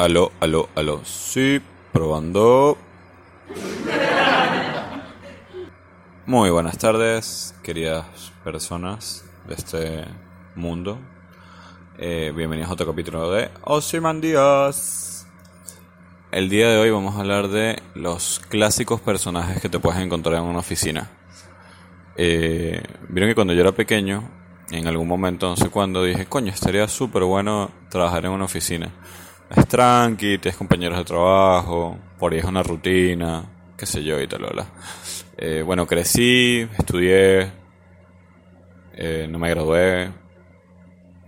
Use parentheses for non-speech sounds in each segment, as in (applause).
Aló, aló, aló. Sí, probando. Muy buenas tardes, queridas personas de este mundo. Eh, bienvenidos a otro capítulo de Ozymandias. El día de hoy vamos a hablar de los clásicos personajes que te puedes encontrar en una oficina. Eh, Vieron que cuando yo era pequeño, en algún momento, no sé cuándo, dije, coño, estaría súper bueno trabajar en una oficina. Es tranqui, tienes compañeros de trabajo, por ahí es una rutina, qué sé yo y tal, eh, bueno, crecí, estudié, eh, no me gradué,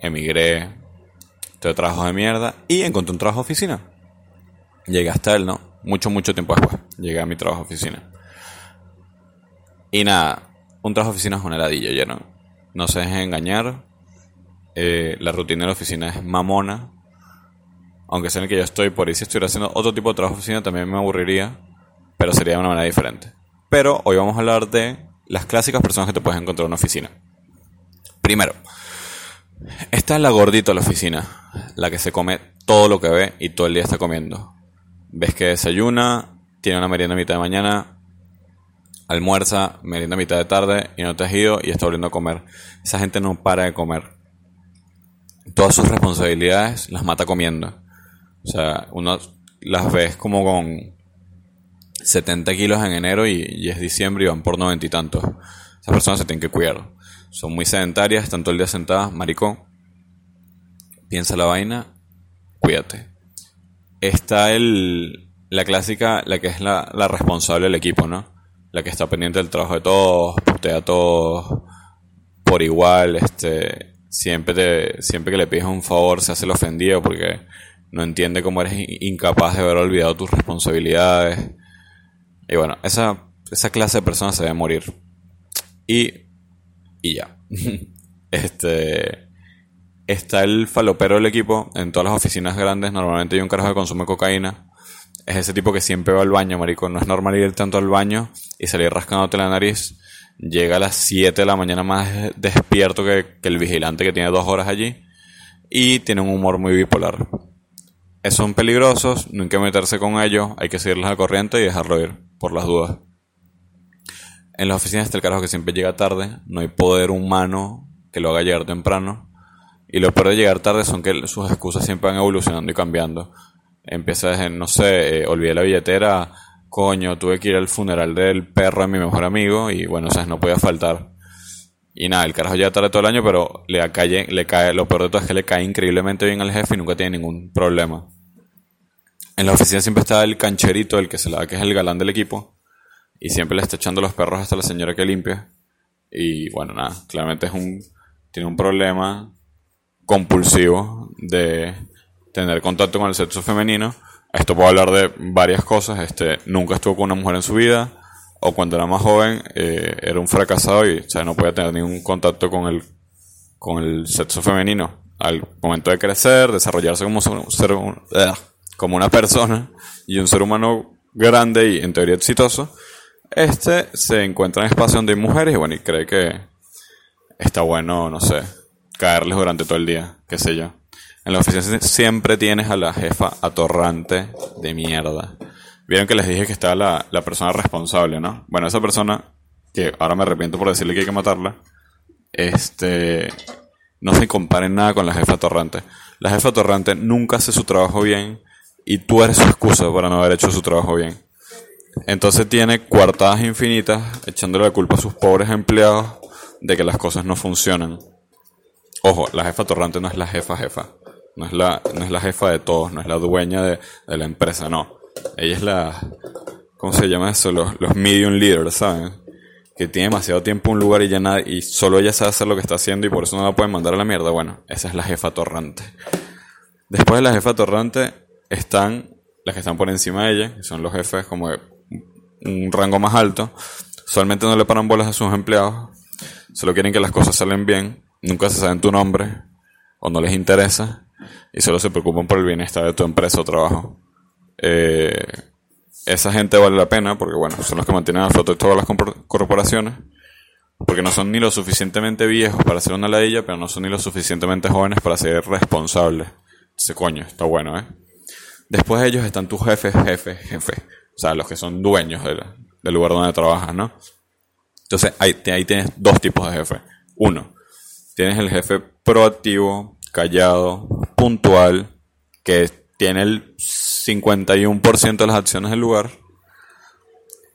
emigré, tuve trabajos de mierda y encontré un trabajo de oficina. Llegué hasta él, ¿no? Mucho, mucho tiempo después. Llegué a mi trabajo de oficina. Y nada, un trabajo de oficina es una heladilla, ¿ya no? No se dejen engañar. Eh, la rutina de la oficina es mamona. Aunque sea en el que yo estoy, por ahí si estuviera haciendo otro tipo de trabajo de oficina también me aburriría. Pero sería de una manera diferente. Pero hoy vamos a hablar de las clásicas personas que te puedes encontrar en una oficina. Primero, esta es la gordita de la oficina. La que se come todo lo que ve y todo el día está comiendo. Ves que desayuna, tiene una merienda a mitad de mañana, almuerza, merienda a mitad de tarde y no te has ido y está volviendo a comer. Esa gente no para de comer. Todas sus responsabilidades las mata comiendo. O sea, uno las ves como con 70 kilos en enero y, es diciembre y van por noventa y tantos. Esas personas se tienen que cuidar. Son muy sedentarias, están todo el día sentadas. Marico, piensa la vaina, cuídate. Está el, la clásica, la que es la, la responsable del equipo, ¿no? la que está pendiente del trabajo de todos, putea a todos por igual, este, siempre te, siempre que le pides un favor se hace el ofendido porque no entiende cómo eres incapaz de haber olvidado tus responsabilidades. Y bueno, esa, esa clase de personas se debe morir. Y, y ya. (laughs) este, está el falopero del equipo. En todas las oficinas grandes normalmente hay un carajo que consume cocaína es ese tipo que siempre va al baño, marico. No es normal ir tanto al baño y salir rascándote la nariz. Llega a las 7 de la mañana más despierto que, el vigilante que tiene dos horas allí. Y tiene un humor muy bipolar. Son peligrosos, no hay que meterse con ellos, hay que seguirles a corriente y dejarlo ir, por las dudas. En las oficinas está el carajo que siempre llega tarde, no hay poder humano que lo haga llegar temprano. Y lo peor de llegar tarde son que sus excusas siempre van evolucionando y cambiando. Empiezas en, no sé, eh, olvidé la billetera, coño, tuve que ir al funeral del perro de mi mejor amigo y bueno, o sea, no podía faltar. Y nada, el carajo ya tarde todo el año, pero le cae, le cae, lo peor de todo es que le cae increíblemente bien al jefe y nunca tiene ningún problema. En la oficina siempre está el cancherito, el que se la que es el galán del equipo, y siempre le está echando los perros hasta la señora que limpia. Y bueno, nada, claramente es un, tiene un problema compulsivo de tener contacto con el sexo femenino. Esto puedo hablar de varias cosas. Este, nunca estuvo con una mujer en su vida, o cuando era más joven eh, era un fracasado y no podía tener ningún contacto con el, con el sexo femenino. Al momento de crecer, desarrollarse como, ser, eh, como una persona y un ser humano grande y en teoría exitoso, este se encuentra en espacio donde hay mujeres y bueno, y cree que está bueno, no sé, caerles durante todo el día, qué sé yo. En la oficina siempre tienes a la jefa atorrante de mierda. Vieron que les dije que estaba la, la persona responsable, ¿no? Bueno, esa persona, que ahora me arrepiento por decirle que hay que matarla, este, no se comparen nada con la jefa atorrante. La jefa atorrante nunca hace su trabajo bien y tú eres su excusa para no haber hecho su trabajo bien. Entonces tiene coartadas infinitas echándole la culpa a sus pobres empleados de que las cosas no funcionan. Ojo, la jefa atorrante no es la jefa jefa. No es la, no es la jefa de todos, no es la dueña de, la empresa, no. Ella es la. ¿Cómo se llama eso? Los, los medium leaders, ¿saben? Que tiene demasiado tiempo en un lugar y ya nada, y solo ella sabe hacer lo que está haciendo y por eso no la pueden mandar a la mierda. Bueno, esa es la jefa torrante. Después de la jefa torrante están las que están por encima de ella, que son los jefes como un rango más alto. Solamente no le paran bolas a sus empleados, solo quieren que las cosas salen bien, nunca se saben tu nombre o no les interesa y solo se preocupan por el bienestar de tu empresa o trabajo. Eh, esa gente vale la pena porque, bueno, son los que mantienen a flote todas las corporaciones. Porque no son ni lo suficientemente viejos para ser una ladilla, pero no son ni lo suficientemente jóvenes para ser responsables. Ese coño, está bueno, ¿eh? Después de ellos están tus jefes, jefes, jefes. O sea, los que son dueños del, lugar donde trabajas, ¿no? Entonces ahí, ahí tienes dos tipos de jefes. Uno, tienes el jefe proactivo, callado, puntual, que tiene el 51% de las acciones del lugar,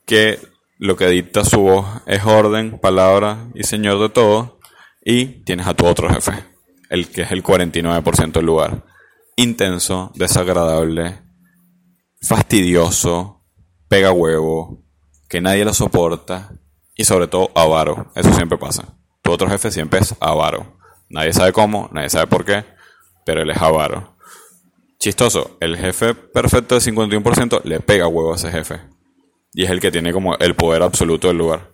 que lo que dicta su voz es orden, palabra y señor de todo, y tienes a tu otro jefe, el que es el 49% del lugar. Intenso, desagradable, fastidioso, pega huevo, que nadie lo soporta y sobre todo avaro. Eso siempre pasa. Tu otro jefe siempre es avaro. Nadie sabe cómo, nadie sabe por qué, pero él es avaro. Chistoso, el jefe perfecto de 51% le pega huevo a ese jefe. Y es el que tiene como el poder absoluto del lugar.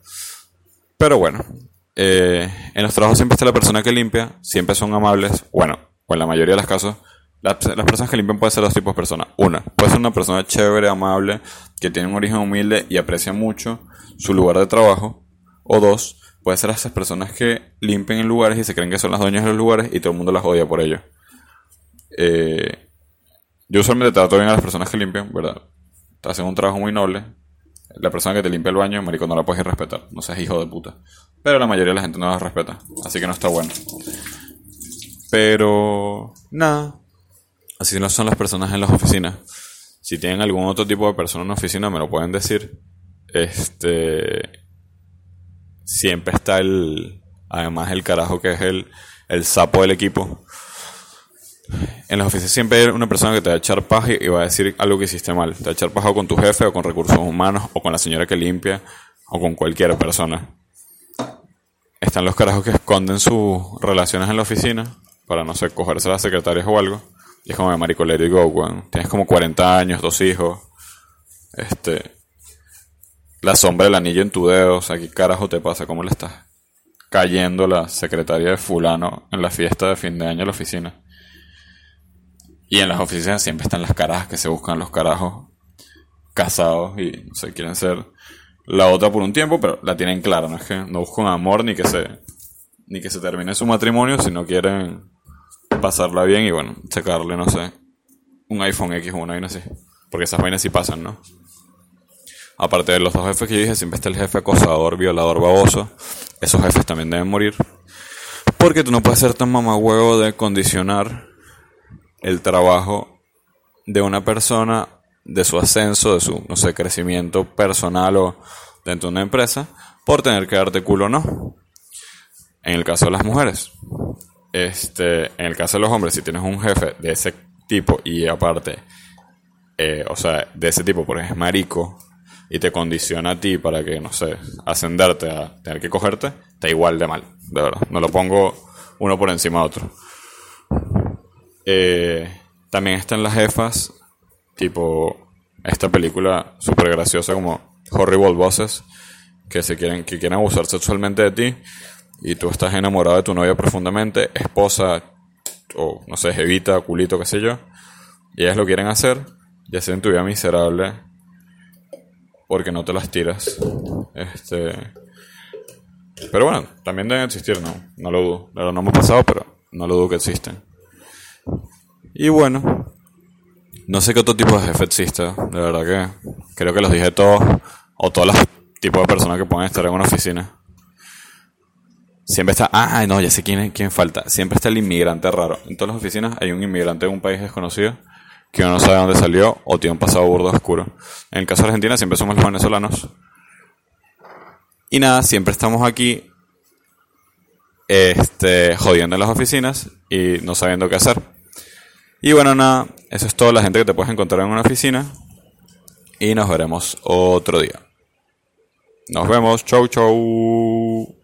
Pero bueno, eh, en los trabajos siempre está la persona que limpia, siempre son amables. Bueno, o en la mayoría de los casos, las, personas que limpian pueden ser dos tipos de personas. Una, puede ser una persona chévere, amable, que tiene un origen humilde y aprecia mucho su lugar de trabajo. O dos, puede ser esas personas que limpian en lugares y se creen que son las dueñas de los lugares y todo el mundo las odia por ello. Eh, yo usualmente trato bien a las personas que limpian, ¿verdad? Hacen un trabajo muy noble. La persona que te limpia el baño, marico, no la puedes respetar. No seas hijo de puta. Pero la mayoría de la gente no la respeta. Así que no está bueno. Pero... Nada. Así no son las personas en las oficinas. Si tienen algún otro tipo de persona en la oficina, me lo pueden decir. Este... Siempre está el... Además el carajo que es el, el sapo del equipo en las oficinas siempre hay una persona que te va a echar paja y va a decir algo que hiciste mal. Te va a echar paja con tu jefe o con recursos humanos o con la señora que limpia o con cualquier persona. Están los carajos que esconden sus relaciones en la oficina para, no sé, cogerse a las secretarias o algo. Y es como de marico, let go, Tienes como 40 años, dos hijos. Este... La sombra del anillo en tu dedo. O sea, ¿qué carajo te pasa? ¿Cómo le estás cayendo la secretaria de fulano en la fiesta de fin de año en la oficina? Y en las oficinas siempre están las carajas que se buscan los carajos casados y no sé, quieren ser la otra por un tiempo, pero la tienen clara, no es que no buscan amor ni que se ni que se termine su matrimonio, sino quieren pasarla bien y bueno, sacarle, no sé, un iPhone X o una vaina así. Porque esas vainas sí pasan, ¿no? Aparte de los dos jefes que yo dije, siempre está el jefe acosador, violador, baboso. Esos jefes también deben morir. Porque tú no puedes ser tan mamagüevo de condicionar el trabajo de una persona, de su ascenso, de su, no sé, crecimiento personal o dentro de una empresa, por tener que darte culo o no. En el caso de las mujeres. Este, en el caso de los hombres, si tienes un jefe de ese tipo y aparte, eh, o sea, de ese tipo, porque es marico, y te condiciona a ti para que, no sé, ascenderte a tener que cogerte, está igual de mal, de verdad. No lo pongo uno por encima de otro. Eh, también están las jefas, tipo esta película súper graciosa como Horrible Bosses, que se quieren, que quieren abusar sexualmente de ti y tú estás enamorado de tu novia profundamente, esposa o no sé, evita, culito, qué sé yo, y ellas lo quieren hacer y hacen tu vida miserable porque no te las tiras. Este. Pero bueno, también deben existir, ¿no? No lo dudo. no me pasado, pero no lo dudo que existen. Y bueno, no sé qué otro tipo de jefe existe, de verdad que creo que los dije todos, o todos los tipos de personas que pueden estar en una oficina. Siempre está, ah, no, ya sé quién, quién falta. Siempre está el inmigrante raro. En todas las oficinas hay un inmigrante de un país desconocido que uno no sabe dónde salió o tiene un pasado burdo oscuro. En el caso de Argentina siempre somos los venezolanos. Y nada, siempre estamos aquí este, jodiendo en las oficinas y no sabiendo qué hacer. Y bueno, nada, eso es toda la gente que te puedes encontrar en una oficina. Y nos veremos otro día. Nos vemos, chau chau.